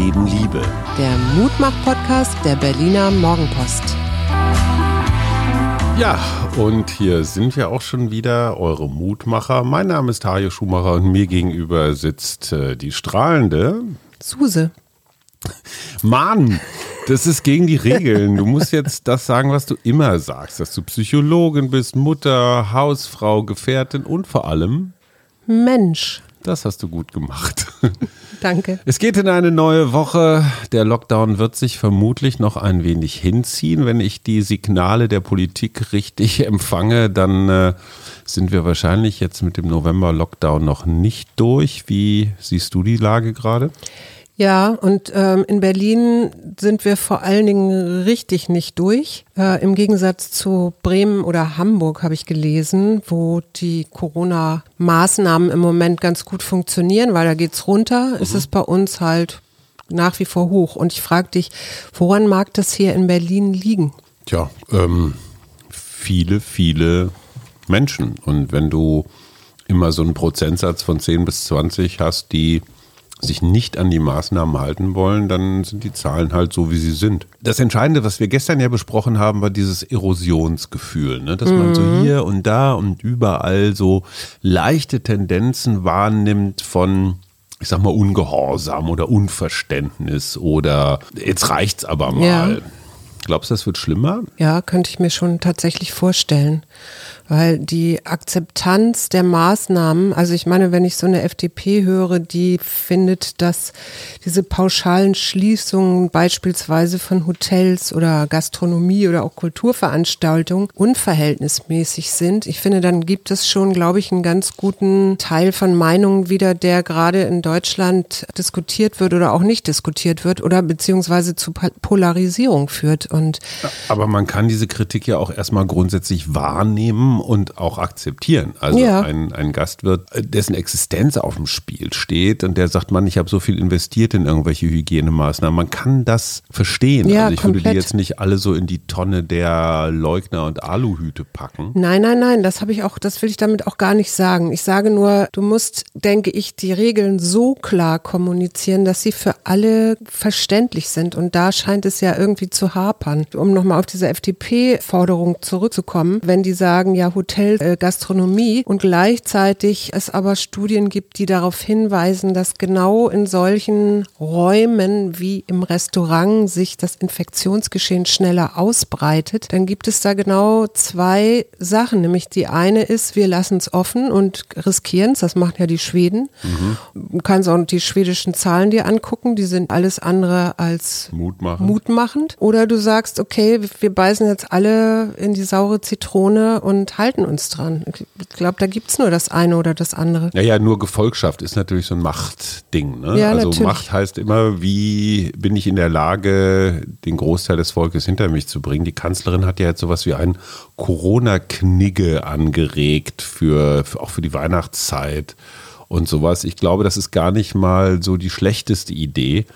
Leben Liebe. Der Mutmach-Podcast der Berliner Morgenpost. Ja, und hier sind wir auch schon wieder, eure Mutmacher. Mein Name ist Hajo Schumacher und mir gegenüber sitzt äh, die strahlende Suse. Mann, das ist gegen die Regeln. Du musst jetzt das sagen, was du immer sagst, dass du Psychologin bist, Mutter, Hausfrau, Gefährtin und vor allem Mensch. Das hast du gut gemacht. Danke. Es geht in eine neue Woche. Der Lockdown wird sich vermutlich noch ein wenig hinziehen. Wenn ich die Signale der Politik richtig empfange, dann äh, sind wir wahrscheinlich jetzt mit dem November-Lockdown noch nicht durch. Wie siehst du die Lage gerade? Ja, und ähm, in Berlin sind wir vor allen Dingen richtig nicht durch. Äh, Im Gegensatz zu Bremen oder Hamburg habe ich gelesen, wo die Corona-Maßnahmen im Moment ganz gut funktionieren, weil da geht's runter, mhm. ist es bei uns halt nach wie vor hoch. Und ich frage dich, woran mag das hier in Berlin liegen? Tja, ähm, viele, viele Menschen. Und wenn du immer so einen Prozentsatz von 10 bis 20 hast, die sich nicht an die Maßnahmen halten wollen, dann sind die Zahlen halt so, wie sie sind. Das Entscheidende, was wir gestern ja besprochen haben, war dieses Erosionsgefühl, ne? dass mhm. man so mhm. hier und da und überall so leichte Tendenzen wahrnimmt von ich sag mal, Ungehorsam oder Unverständnis oder jetzt reicht's aber mal. Ja. Glaubst du, das wird schlimmer? Ja, könnte ich mir schon tatsächlich vorstellen weil die Akzeptanz der Maßnahmen, also ich meine, wenn ich so eine FDP höre, die findet, dass diese pauschalen Schließungen beispielsweise von Hotels oder Gastronomie oder auch Kulturveranstaltungen unverhältnismäßig sind. Ich finde, dann gibt es schon, glaube ich, einen ganz guten Teil von Meinungen wieder, der gerade in Deutschland diskutiert wird oder auch nicht diskutiert wird oder beziehungsweise zu Polarisierung führt. Und Aber man kann diese Kritik ja auch erstmal grundsätzlich wahrnehmen und auch akzeptieren. Also ja. ein, ein Gastwirt, dessen Existenz auf dem Spiel steht und der sagt, man, ich habe so viel investiert in irgendwelche Hygienemaßnahmen. Man kann das verstehen. Ja, also ich komplett. würde die jetzt nicht alle so in die Tonne der Leugner und Aluhüte packen. Nein, nein, nein, das habe ich auch, das will ich damit auch gar nicht sagen. Ich sage nur, du musst, denke ich, die Regeln so klar kommunizieren, dass sie für alle verständlich sind. Und da scheint es ja irgendwie zu hapern. Um nochmal auf diese FDP-Forderung zurückzukommen, wenn die sagen, ja, Hotel, äh, Gastronomie und gleichzeitig es aber Studien gibt, die darauf hinweisen, dass genau in solchen Räumen wie im Restaurant sich das Infektionsgeschehen schneller ausbreitet, dann gibt es da genau zwei Sachen. Nämlich die eine ist, wir lassen es offen und riskieren es, das machen ja die Schweden. Mhm. Du kannst auch die schwedischen Zahlen dir angucken, die sind alles andere als mutmachend. mutmachend. Oder du sagst, okay, wir beißen jetzt alle in die saure Zitrone und halten uns dran. Ich glaube, da gibt es nur das eine oder das andere. Ja, ja, nur Gefolgschaft ist natürlich so ein Machtding. Ne? Ja, also natürlich. Macht heißt immer, wie bin ich in der Lage, den Großteil des Volkes hinter mich zu bringen. Die Kanzlerin hat ja jetzt sowas wie ein Corona-Knigge angeregt, für, auch für die Weihnachtszeit und sowas. Ich glaube, das ist gar nicht mal so die schlechteste Idee.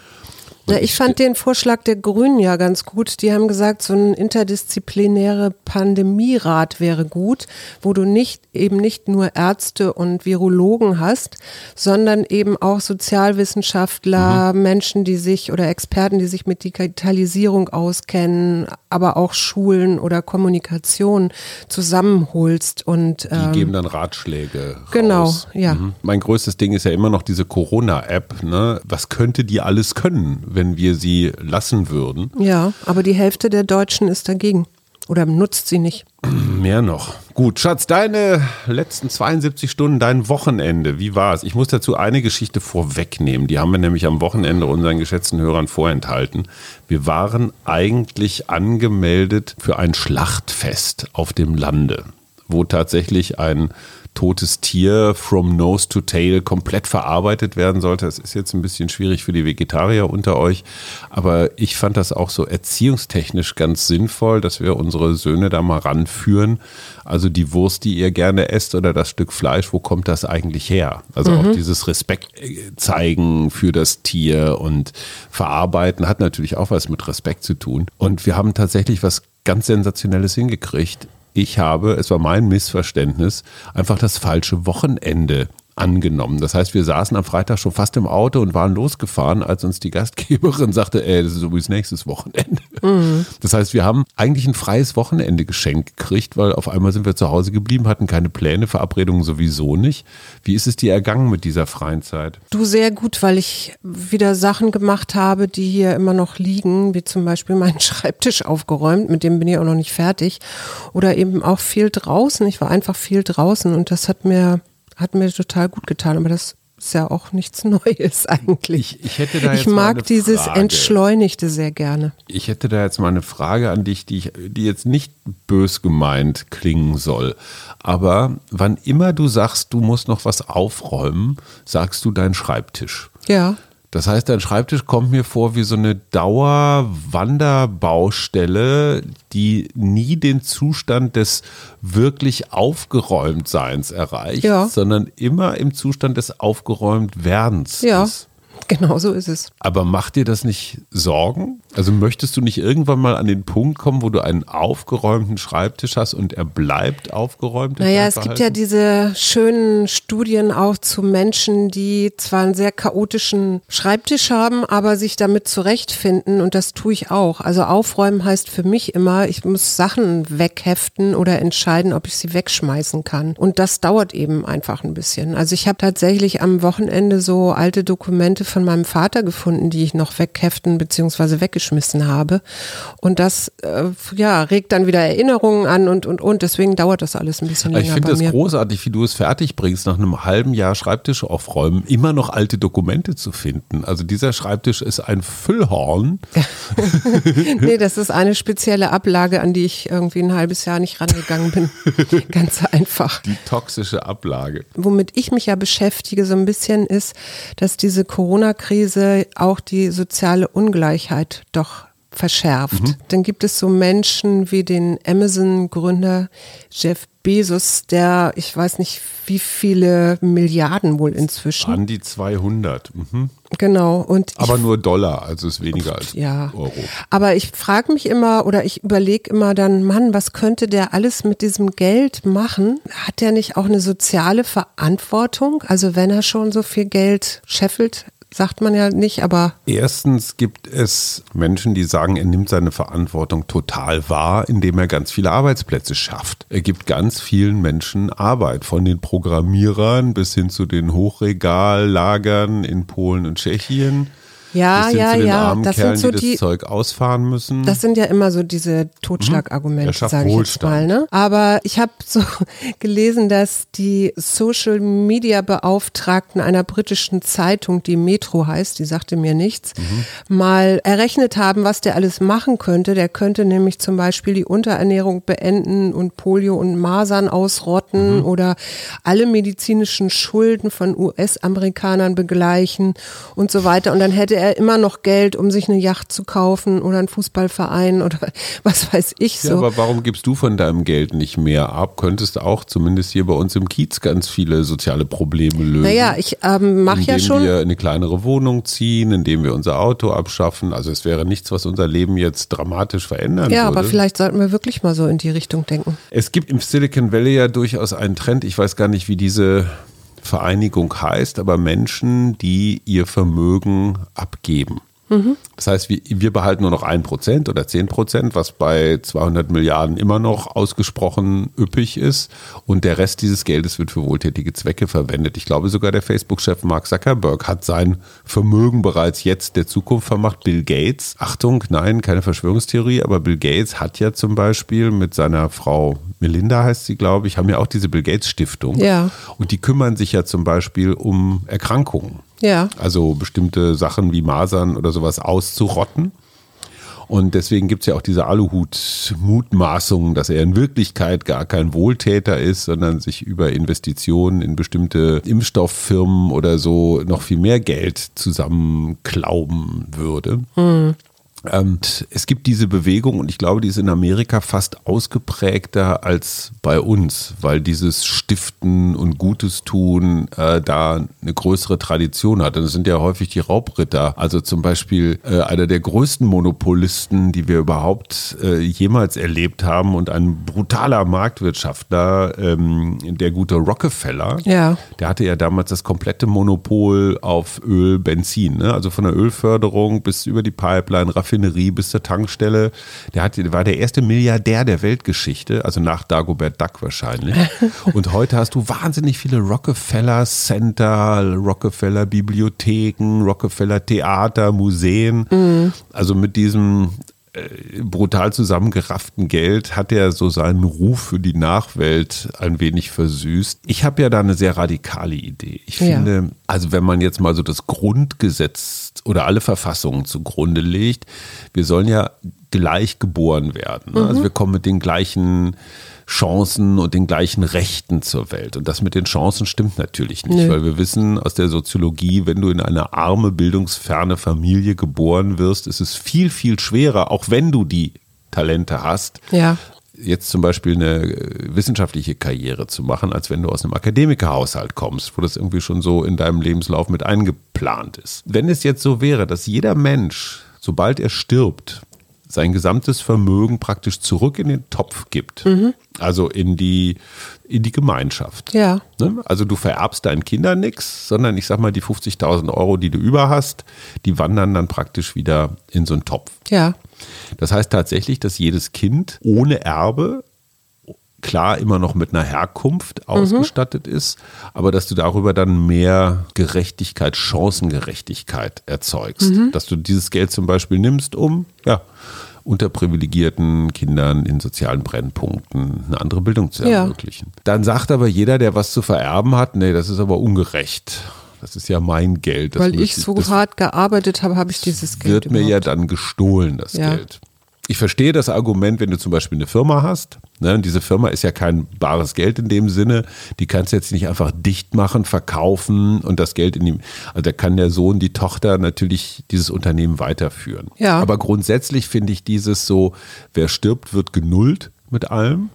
Ja, ich fand den Vorschlag der Grünen ja ganz gut. Die haben gesagt, so ein interdisziplinäre Pandemierat wäre gut, wo du nicht eben nicht nur Ärzte und Virologen hast, sondern eben auch Sozialwissenschaftler, mhm. Menschen, die sich oder Experten, die sich mit Digitalisierung auskennen, aber auch Schulen oder Kommunikation zusammenholst und ähm, die geben dann Ratschläge. Genau, raus. ja. Mhm. Mein größtes Ding ist ja immer noch diese Corona-App. Ne? Was könnte die alles können? Wenn wir sie lassen würden. Ja, aber die Hälfte der Deutschen ist dagegen oder nutzt sie nicht. Mehr noch. Gut, Schatz, deine letzten 72 Stunden, dein Wochenende, wie war es? Ich muss dazu eine Geschichte vorwegnehmen. Die haben wir nämlich am Wochenende unseren geschätzten Hörern vorenthalten. Wir waren eigentlich angemeldet für ein Schlachtfest auf dem Lande, wo tatsächlich ein totes Tier from nose to tail komplett verarbeitet werden sollte. Das ist jetzt ein bisschen schwierig für die Vegetarier unter euch, aber ich fand das auch so erziehungstechnisch ganz sinnvoll, dass wir unsere Söhne da mal ranführen. Also die Wurst, die ihr gerne esst oder das Stück Fleisch, wo kommt das eigentlich her? Also mhm. auch dieses Respekt äh, zeigen für das Tier und verarbeiten hat natürlich auch was mit Respekt zu tun. Und wir haben tatsächlich was ganz Sensationelles hingekriegt ich habe, es war mein Missverständnis, einfach das falsche Wochenende angenommen. Das heißt, wir saßen am Freitag schon fast im Auto und waren losgefahren, als uns die Gastgeberin sagte, ey, das ist übrigens nächstes Wochenende. Mhm. Das heißt, wir haben eigentlich ein freies Wochenende geschenkt gekriegt, weil auf einmal sind wir zu Hause geblieben, hatten keine Pläne, Verabredungen sowieso nicht. Wie ist es dir ergangen mit dieser freien Zeit? Du sehr gut, weil ich wieder Sachen gemacht habe, die hier immer noch liegen, wie zum Beispiel meinen Schreibtisch aufgeräumt, mit dem bin ich auch noch nicht fertig. Oder eben auch viel draußen. Ich war einfach viel draußen und das hat mir hat mir total gut getan, aber das ist ja auch nichts Neues eigentlich. Ich, ich hätte da jetzt ich mag dieses Frage. Entschleunigte sehr gerne. Ich hätte da jetzt mal eine Frage an dich, die, ich, die jetzt nicht bös gemeint klingen soll. Aber wann immer du sagst, du musst noch was aufräumen, sagst du deinen Schreibtisch. Ja. Das heißt, dein Schreibtisch kommt mir vor wie so eine Dauerwanderbaustelle, die nie den Zustand des wirklich Aufgeräumtseins erreicht, ja. sondern immer im Zustand des Aufgeräumtwerdens ja. ist. Genau so ist es. Aber macht dir das nicht Sorgen? Also möchtest du nicht irgendwann mal an den Punkt kommen, wo du einen aufgeräumten Schreibtisch hast und er bleibt aufgeräumt? Naja, es gibt ja diese schönen Studien auch zu Menschen, die zwar einen sehr chaotischen Schreibtisch haben, aber sich damit zurechtfinden und das tue ich auch. Also aufräumen heißt für mich immer, ich muss Sachen wegheften oder entscheiden, ob ich sie wegschmeißen kann. Und das dauert eben einfach ein bisschen. Also ich habe tatsächlich am Wochenende so alte Dokumente von meinem Vater gefunden, die ich noch wegheften bzw. weggeschmissen habe. Und das äh, ja, regt dann wieder Erinnerungen an und, und, und. Deswegen dauert das alles ein bisschen länger. Ich finde das mir. großartig, wie du es fertig bringst, nach einem halben Jahr Schreibtisch aufräumen, immer noch alte Dokumente zu finden. Also dieser Schreibtisch ist ein Füllhorn. nee, das ist eine spezielle Ablage, an die ich irgendwie ein halbes Jahr nicht rangegangen bin. Ganz einfach. Die toxische Ablage. Womit ich mich ja beschäftige so ein bisschen ist, dass diese Corona Corona-Krise auch die soziale Ungleichheit doch verschärft. Mhm. Dann gibt es so Menschen wie den Amazon-Gründer Jeff Bezos, der, ich weiß nicht, wie viele Milliarden wohl inzwischen. An die 200. Mhm. Genau. Und Aber ich, nur Dollar, also ist weniger als ja. Euro. Aber ich frage mich immer oder ich überlege immer dann, Mann, was könnte der alles mit diesem Geld machen? Hat der nicht auch eine soziale Verantwortung? Also wenn er schon so viel Geld scheffelt, sagt man ja nicht, aber. Erstens gibt es Menschen, die sagen, er nimmt seine Verantwortung total wahr, indem er ganz viele Arbeitsplätze schafft. Er gibt ganz vielen Menschen Arbeit, von den Programmierern bis hin zu den Hochregallagern in Polen und Tschechien. Ja, ja, ja. das Kerlen, sind so die, die, das Zeug ausfahren müssen. Das sind ja immer so diese Totschlagargumente, mhm. sage ich jetzt mal. Ne? Aber ich habe so gelesen, dass die Social Media Beauftragten einer britischen Zeitung, die Metro heißt, die sagte mir nichts, mhm. mal errechnet haben, was der alles machen könnte. Der könnte nämlich zum Beispiel die Unterernährung beenden und Polio und Masern ausrotten mhm. oder alle medizinischen Schulden von US-Amerikanern begleichen und so weiter. Und dann hätte er er immer noch Geld, um sich eine Yacht zu kaufen oder einen Fußballverein oder was weiß ich so. Ja, aber warum gibst du von deinem Geld nicht mehr ab? Könntest du auch zumindest hier bei uns im Kiez ganz viele soziale Probleme lösen? Naja, ich ähm, mache ja schon. Indem wir eine kleinere Wohnung ziehen, indem wir unser Auto abschaffen. Also es wäre nichts, was unser Leben jetzt dramatisch verändern ja, würde. Ja, aber vielleicht sollten wir wirklich mal so in die Richtung denken. Es gibt im Silicon Valley ja durchaus einen Trend. Ich weiß gar nicht, wie diese Vereinigung heißt, aber Menschen, die ihr Vermögen abgeben. Mhm. Das heißt, wir, wir, behalten nur noch ein Prozent oder zehn Prozent, was bei 200 Milliarden immer noch ausgesprochen üppig ist. Und der Rest dieses Geldes wird für wohltätige Zwecke verwendet. Ich glaube, sogar der Facebook-Chef Mark Zuckerberg hat sein Vermögen bereits jetzt der Zukunft vermacht. Bill Gates, Achtung, nein, keine Verschwörungstheorie, aber Bill Gates hat ja zum Beispiel mit seiner Frau Melinda heißt sie, glaube ich, haben ja auch diese Bill Gates Stiftung. Ja. Und die kümmern sich ja zum Beispiel um Erkrankungen. Ja. Also bestimmte Sachen wie Masern oder sowas auszurotten. Und deswegen gibt es ja auch diese Aluhut-Mutmaßungen, dass er in Wirklichkeit gar kein Wohltäter ist, sondern sich über Investitionen in bestimmte Impfstofffirmen oder so noch viel mehr Geld zusammenklauben würde. Mhm. Ähm, es gibt diese Bewegung und ich glaube, die ist in Amerika fast ausgeprägter als bei uns, weil dieses Stiften und Gutes tun äh, da eine größere Tradition hat. Und es sind ja häufig die Raubritter. Also zum Beispiel äh, einer der größten Monopolisten, die wir überhaupt äh, jemals erlebt haben und ein brutaler Marktwirtschaftler, ähm, der gute Rockefeller, Ja. der hatte ja damals das komplette Monopol auf Öl, Benzin. Ne? Also von der Ölförderung bis über die Pipeline, Raffinerie bis zur Tankstelle. Der, hat, war der erste Milliardär der Weltgeschichte, also nach Dagobert Duck wahrscheinlich. Und heute hast du wahnsinnig viele Rockefeller Center, Rockefeller Bibliotheken, Rockefeller Theater, Museen. Also mit diesem brutal zusammengerafften Geld hat er so seinen Ruf für die Nachwelt ein wenig versüßt. Ich habe ja da eine sehr radikale Idee. Ich Ja. finde, also wenn man jetzt mal so das Grundgesetz oder alle Verfassungen zugrunde legt, wir sollen ja gleich geboren werden. ne? Also wir kommen mit den gleichen Chancen und den gleichen Rechten zur Welt. Und das mit den Chancen stimmt natürlich nicht, Nö. weil wir wissen aus der Soziologie, wenn du in eine arme, bildungsferne Familie geboren wirst, ist es viel, viel schwerer, auch wenn du die Talente hast, Ja. jetzt zum Beispiel eine äh, wissenschaftliche Karriere zu machen, als wenn du aus einem Akademikerhaushalt kommst, wo das irgendwie schon so in deinem Lebenslauf mit eingeplant ist. Wenn es jetzt so wäre, dass jeder Mensch, sobald er stirbt, sein gesamtes Vermögen praktisch zurück in den Topf gibt, also in die, in die Gemeinschaft. Ja. Ne? Also du vererbst deinen Kindern nichts, sondern ich sag mal, die 50.000 Euro, die du über hast, die wandern dann praktisch wieder in so einen Topf. Ja. Das heißt tatsächlich, dass jedes Kind ohne Erbe klar immer noch mit einer Herkunft ausgestattet ist, aber dass du darüber dann mehr Gerechtigkeit, Chancengerechtigkeit erzeugst. Dass du dieses Geld zum Beispiel nimmst, um ja, unterprivilegierten Kindern in sozialen Brennpunkten eine andere Bildung zu Ja. ermöglichen. Dann sagt aber jeder, der was zu vererben hat, nee, das ist aber ungerecht. Das ist ja mein Geld. Das Weil ich so hart gearbeitet habe, habe ich dieses Geld wird mir ja überhaupt. dann gestohlen, das Ja. Geld. Ich verstehe das Argument, wenn du zum Beispiel eine Firma hast. Ne, und diese Firma ist ja kein bares Geld in dem Sinne. Die kannst du jetzt nicht einfach dicht machen, verkaufen und das Geld in die. Also da kann der Sohn, die Tochter natürlich dieses Unternehmen weiterführen. Ja. Aber grundsätzlich finde ich dieses so, wer stirbt, wird genullt mit allem.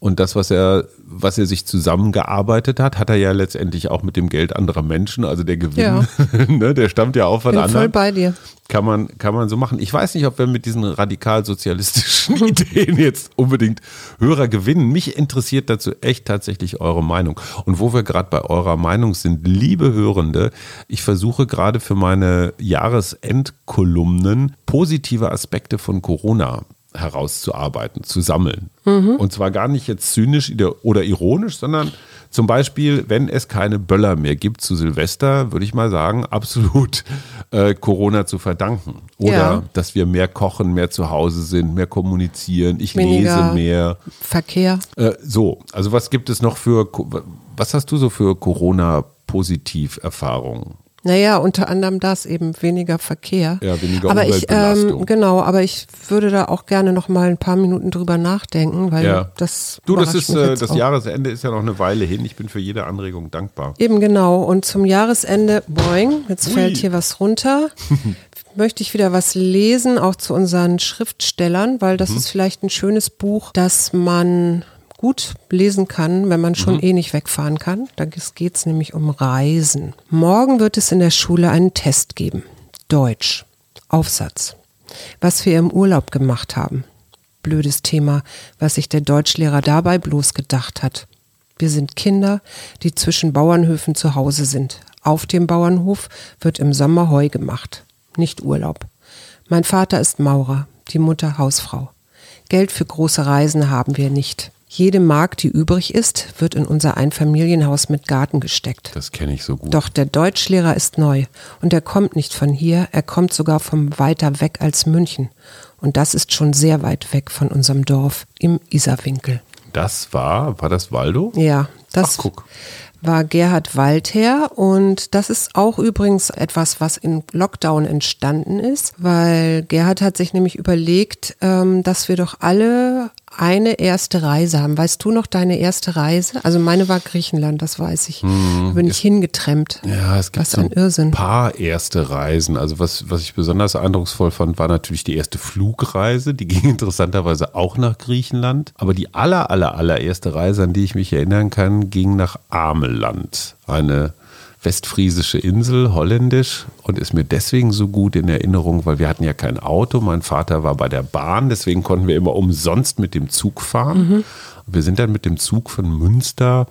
Und das, was er, was er sich zusammengearbeitet hat, hat er ja letztendlich auch mit dem Geld anderer Menschen. Also der Gewinn, Ja. ne, der stammt ja auch von Bin anderen voll bei dir. kann man, kann man so machen. Ich weiß nicht, ob wir mit diesen radikal-sozialistischen Ideen jetzt unbedingt Hörer gewinnen. Mich interessiert dazu echt tatsächlich eure Meinung. Und wo wir gerade bei eurer Meinung sind, liebe Hörende, ich versuche gerade für meine Jahresendkolumnen positive Aspekte von Corona herauszuarbeiten, zu sammeln. Und zwar gar nicht jetzt zynisch oder ironisch, sondern zum Beispiel, wenn es keine Böller mehr gibt zu Silvester, würde ich mal sagen, absolut äh, Corona zu verdanken. Oder Ja. dass wir mehr kochen, mehr zu Hause sind, mehr kommunizieren, ich Weniger lese mehr. Verkehr. Äh, so, also was gibt es noch für, was hast du so für Corona-Positiv-Erfahrungen? Naja, unter anderem das eben weniger Verkehr. Ja, weniger aber ich, ähm, Genau, aber ich würde da auch gerne noch mal ein paar Minuten drüber nachdenken, weil Ja. das Du, das ist, äh, das auch. Jahresende ist ja noch eine Weile hin. Ich bin für jede Anregung dankbar. Eben genau. Und zum Jahresende, boing, jetzt Ui. fällt hier was runter. Möchte ich wieder was lesen, auch zu unseren Schriftstellern, weil Mhm. das ist vielleicht ein schönes Buch, das man gut lesen kann, wenn man Mhm. schon eh nicht wegfahren kann. Da geht es nämlich um Reisen. Morgen wird es in der Schule einen Test geben. Deutsch. Aufsatz. Was wir im Urlaub gemacht haben. Blödes Thema, was sich der Deutschlehrer dabei bloß gedacht hat. Wir sind Kinder, die zwischen Bauernhöfen zu Hause sind. Auf dem Bauernhof wird im Sommer Heu gemacht, nicht Urlaub. Mein Vater ist Maurer, die Mutter Hausfrau. Geld für große Reisen haben wir nicht. Jede Mark, die übrig ist, wird in unser Einfamilienhaus mit Garten gesteckt. Das kenne ich so gut. Doch der Deutschlehrer ist neu und er kommt nicht von hier, er kommt sogar vom weiter weg als München. Und das ist schon sehr weit weg von unserem Dorf im Isarwinkel. Das war, war das Waldo? Ja, das Ach, guck. war Gerhard Waldherr und das ist auch übrigens etwas, was in Lockdown entstanden ist, weil Gerhard hat sich nämlich überlegt, ähm, dass wir doch alle eine erste Reise haben. Weißt du noch deine erste Reise? Also meine war Griechenland, das weiß ich. Hm, da bin ich hingetrennt. Ja, es gibt Was ein Irrsinn. paar erste Reisen. Also was, was ich besonders eindrucksvoll fand, war natürlich die erste Flugreise. Die ging interessanterweise auch nach Griechenland. Aber die aller, aller, allererste Reise, an die ich mich erinnern kann, ging nach Ameland. Eine westfriesische Insel, holländisch und ist mir deswegen so gut in Erinnerung, weil wir hatten ja kein Auto. Mein Vater war bei der Bahn, deswegen konnten wir immer umsonst mit dem Zug fahren. Wir sind dann mit dem Zug von Münster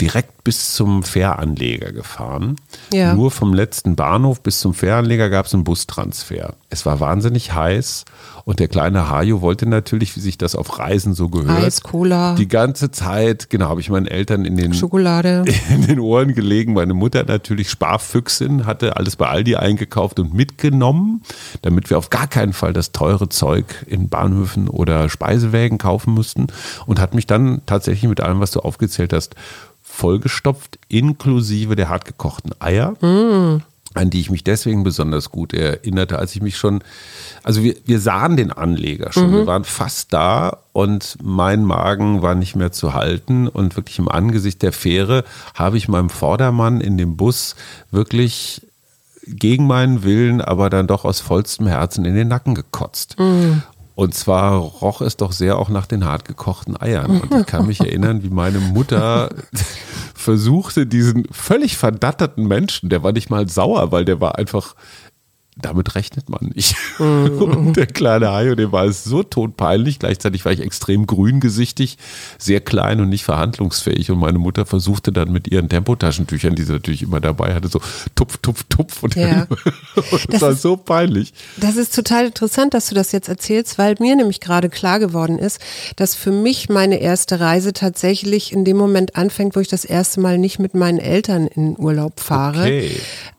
direkt bis zum Fähranleger gefahren. Ja. Nur vom letzten Bahnhof bis zum Fähranleger gab es einen Bustransfer. Es war wahnsinnig heiß und der kleine Hajo wollte natürlich, wie sich das auf Reisen so gehört, Eis, Cola, die ganze Zeit, genau, habe ich meinen Eltern in den Schokolade. in den Ohren gelegen. Meine Mutter natürlich Sparfüchsin, hatte alles bei Aldi eingekauft und mitgenommen, damit wir auf gar keinen Fall das teure Zeug in Bahnhöfen oder Speisewägen kaufen mussten und hat mich dann tatsächlich mit allem, was du aufgezählt hast, vollgestopft, inklusive der hartgekochten Eier. An die ich mich deswegen besonders gut erinnerte, als ich mich schon, also wir, wir sahen den Anleger schon, wir waren fast da und mein Magen war nicht mehr zu halten und wirklich im Angesicht der Fähre habe ich meinem Vordermann in dem Bus wirklich gegen meinen Willen, aber dann doch aus vollstem Herzen in den Nacken gekotzt. Und zwar roch es doch sehr auch nach den hart gekochten Eiern. Und ich kann mich erinnern, wie meine Mutter versuchte, diesen völlig verdatterten Menschen, der war nicht mal sauer, weil der war einfach, damit rechnet man nicht. Und der kleine Hajo, dem war es so todpeinlich. Gleichzeitig war ich extrem grüngesichtig, sehr klein und nicht verhandlungsfähig. Und meine Mutter versuchte dann mit ihren Tempotaschentüchern, die sie natürlich immer dabei hatte, so tupf, tupf, tupf. Und, Ja. und das, Das war ist- so peinlich. Das ist total interessant, dass du das jetzt erzählst, weil mir nämlich gerade klar geworden ist, dass für mich meine erste Reise tatsächlich in dem Moment anfängt, wo ich das erste Mal nicht mit meinen Eltern in Urlaub fahre. Okay.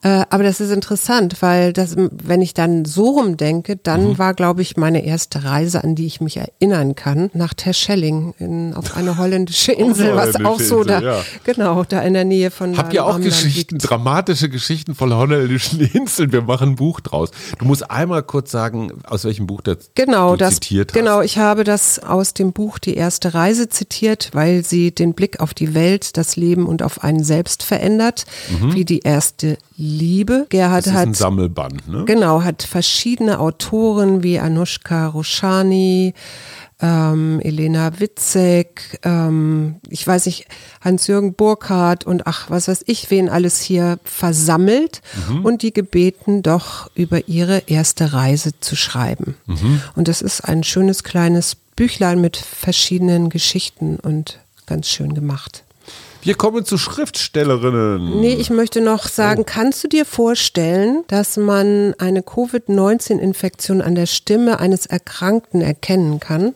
Äh, aber das ist interessant, weil das, wenn ich dann so rumdenke, dann war, glaube ich, meine erste Reise, an die ich mich erinnern kann, nach Terschelling in, auf eine holländische Insel, was auch so Insel, da, ja. genau, da in der Nähe von Habt ihr auch Geschichten, liegt. dramatische Geschichten von holländischen Inseln? Wir machen ein Buch draus. Du musst einmal kurz sagen, aus welchem Buch das Genau, du das, zitiert hast. genau, ich habe das aus dem Buch Die erste Reise zitiert, weil sie den Blick auf die Welt, das Leben und auf einen selbst verändert, wie die erste Liebe. Gerhard Mhm. Das ist ein hat Sammelband, ne? Genau, hat verschiedene Autoren wie Anushka Roshani, ähm, Elena Witzek, ähm, ich weiß nicht, Hans-Jürgen Burkhardt und ach, was weiß ich, wen alles hier versammelt und die gebeten, doch über ihre erste Reise zu schreiben. Und das ist ein schönes kleines Büchlein mit verschiedenen Geschichten und ganz schön gemacht. Wir kommen zu Schriftstellerinnen. Nee, ich möchte noch Oh. sagen, kannst du dir vorstellen, dass man eine Covid-19-Infektion an der Stimme eines Erkrankten erkennen kann?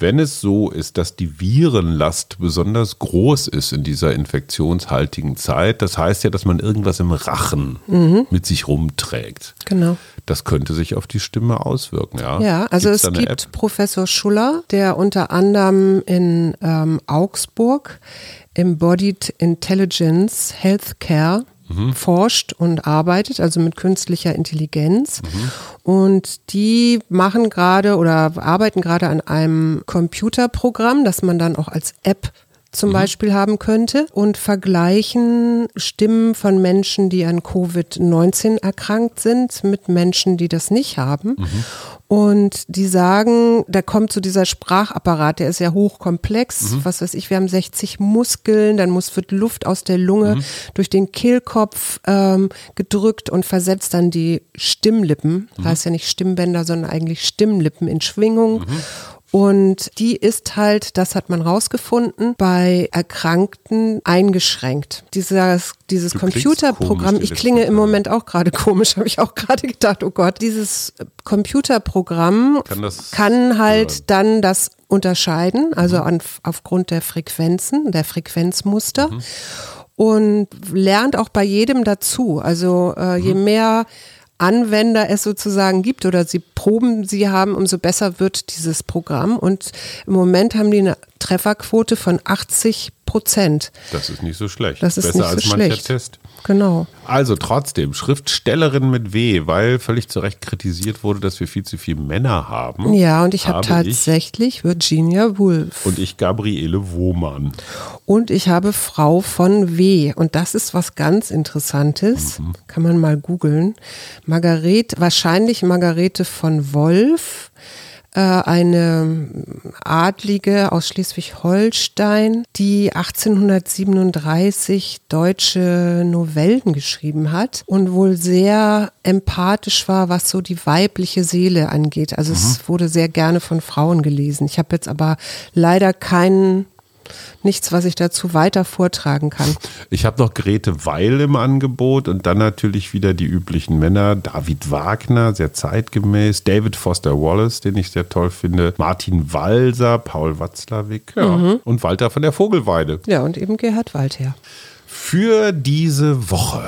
Wenn es so ist, dass die Virenlast besonders groß ist in dieser infektionshaltigen Zeit, das heißt ja, dass man irgendwas im Rachen Mhm. mit sich rumträgt. Genau. Das könnte sich auf die Stimme auswirken, ja. Ja, also Gibt's es gibt App? Professor Schuller, der unter anderem in ähm, Augsburg Embodied Intelligence Healthcare Mhm. forscht und arbeitet, also mit künstlicher Intelligenz. Und die machen gerade oder arbeiten gerade an einem Computerprogramm, das man dann auch als App zum Beispiel haben könnte und vergleichen Stimmen von Menschen, die an Covid-19 erkrankt sind, mit Menschen, die das nicht haben. Und die sagen, da kommt so dieser Sprachapparat, der ist ja hochkomplex, was weiß ich, wir haben 60 Muskeln, dann muss, wird Luft aus der Lunge durch den Kehlkopf ähm, gedrückt und versetzt dann die Stimmlippen, heißt ja nicht Stimmbänder, sondern eigentlich Stimmlippen in Schwingung. Und die ist halt, das hat man rausgefunden, bei Erkrankten eingeschränkt. Dieses, dieses Du Computerprogramm, komisch ich klinge im. Moment auch gerade komisch, habe ich auch gerade gedacht, oh Gott, dieses Computerprogramm Kann das kann halt hören. dann das unterscheiden, also an, aufgrund der Frequenzen, der Frequenzmuster. Und lernt auch bei jedem dazu. Also äh, je mehr Anwender es sozusagen gibt oder sie Proben sie haben, umso besser wird dieses Programm. Und im Moment haben die eine Trefferquote von 80 Prozent. Das ist nicht so schlecht. Das ist Besser nicht so als mancher schlecht. Test. Genau. Also trotzdem, Schriftstellerin mit W, weil völlig zu Recht kritisiert wurde, dass wir viel zu viele Männer haben. Ja, und ich habe tatsächlich Virginia Woolf. Und ich Gabriele Wohmann. Und ich habe Frau von W. Und das ist was ganz Interessantes. Mhm. Kann man mal googeln. Margarete, wahrscheinlich Margarete von Wolf, eine Adlige aus Schleswig-Holstein, die 1837 deutsche Novellen geschrieben hat und wohl sehr empathisch war, was so die weibliche Seele angeht. Also es wurde sehr gerne von Frauen gelesen. Ich habe jetzt aber leider keinen nichts, was ich dazu weiter vortragen kann. Ich habe noch Grete Weil im Angebot und dann natürlich wieder die üblichen Männer. David Wagner, sehr zeitgemäß. David Foster Wallace, den ich sehr toll finde. Martin Walser, Paul Watzlawick ja. Mhm. und Walter von der Vogelweide. Ja, und eben Gerhard Waldherr. Für diese Woche.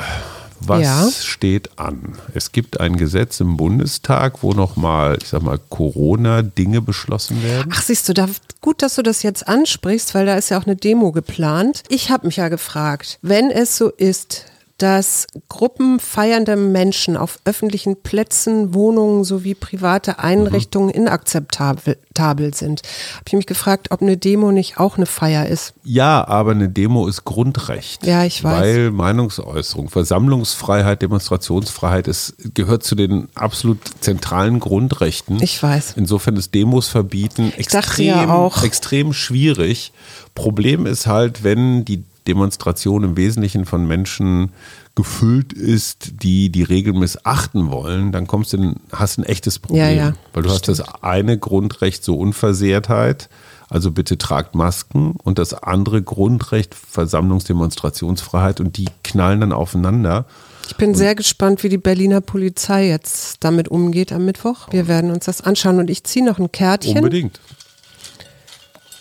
Was Ja. steht an? Es gibt ein Gesetz im Bundestag, wo nochmal, ich sag mal, Corona-Dinge beschlossen werden. Ach, siehst du, da, gut, dass du das jetzt ansprichst, weil da ist ja auch eine Demo geplant. Ich habe mich ja gefragt, wenn es so ist, dass Gruppen feiernder Menschen auf öffentlichen Plätzen, Wohnungen sowie private Einrichtungen inakzeptabel tabel sind, habe ich mich gefragt, ob eine Demo nicht auch eine Feier ist. Ja, aber eine Demo ist Grundrecht. Ja, ich weiß. Weil Meinungsäußerung, Versammlungsfreiheit, Demonstrationsfreiheit ist, gehört zu den absolut zentralen Grundrechten. Ich weiß. Insofern ist Demos verbieten extrem, ja auch- extrem schwierig. Problem ist halt, wenn die Demonstration im Wesentlichen von Menschen gefüllt ist, die die Regeln missachten wollen, dann kommst du in, hast ein echtes Problem. Ja, ja, weil du hast das eine Grundrecht so Unversehrtheit, also bitte tragt Masken und das andere Grundrecht Versammlungsdemonstrationsfreiheit und die knallen dann aufeinander. Ich bin sehr gespannt, wie die Berliner Polizei jetzt damit umgeht am Mittwoch. Wir werden uns das anschauen und ich ziehe noch ein Kärtchen. Unbedingt.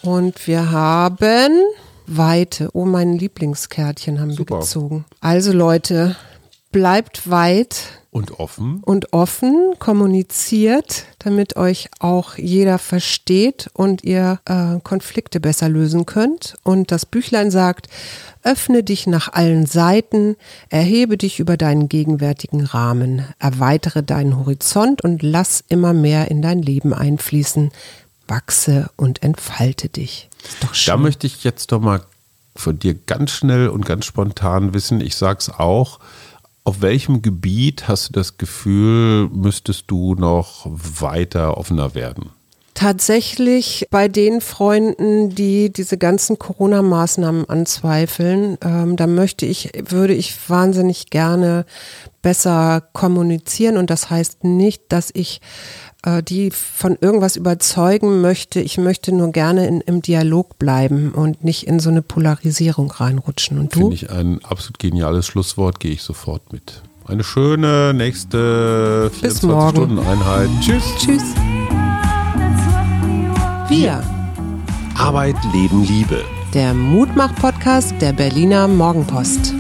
Und wir haben Weite. Oh, mein Lieblingskärtchen haben Super. wir gezogen. Also Leute, bleibt weit Und offen. und offen, kommuniziert, damit euch auch jeder versteht und ihr äh, Konflikte besser lösen könnt. Und das Büchlein sagt, öffne dich nach allen Seiten, erhebe dich über deinen gegenwärtigen Rahmen, erweitere deinen Horizont und lass immer mehr in dein Leben einfließen. Wachse und entfalte dich. Da möchte ich jetzt doch mal von dir ganz schnell und ganz spontan wissen, ich sag's auch, auf welchem Gebiet hast du das Gefühl, müsstest du noch weiter offener werden? Tatsächlich bei den Freunden, die diese ganzen Corona-Maßnahmen anzweifeln, ähm, da möchte ich, würde ich wahnsinnig gerne besser kommunizieren und das heißt nicht, dass ich äh, die von irgendwas überzeugen möchte. Ich möchte nur gerne in, im Dialog bleiben und nicht in so eine Polarisierung reinrutschen. Und du? Finde ich ein absolut geniales Schlusswort, gehe ich sofort mit. Eine schöne nächste Bis morgen. 24-Stunden-Einheit. Tschüss. Tschüss. Wir, Arbeit, Leben, Liebe. der Mutmach-Podcast der Berliner Morgenpost.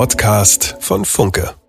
Podcast von Funke.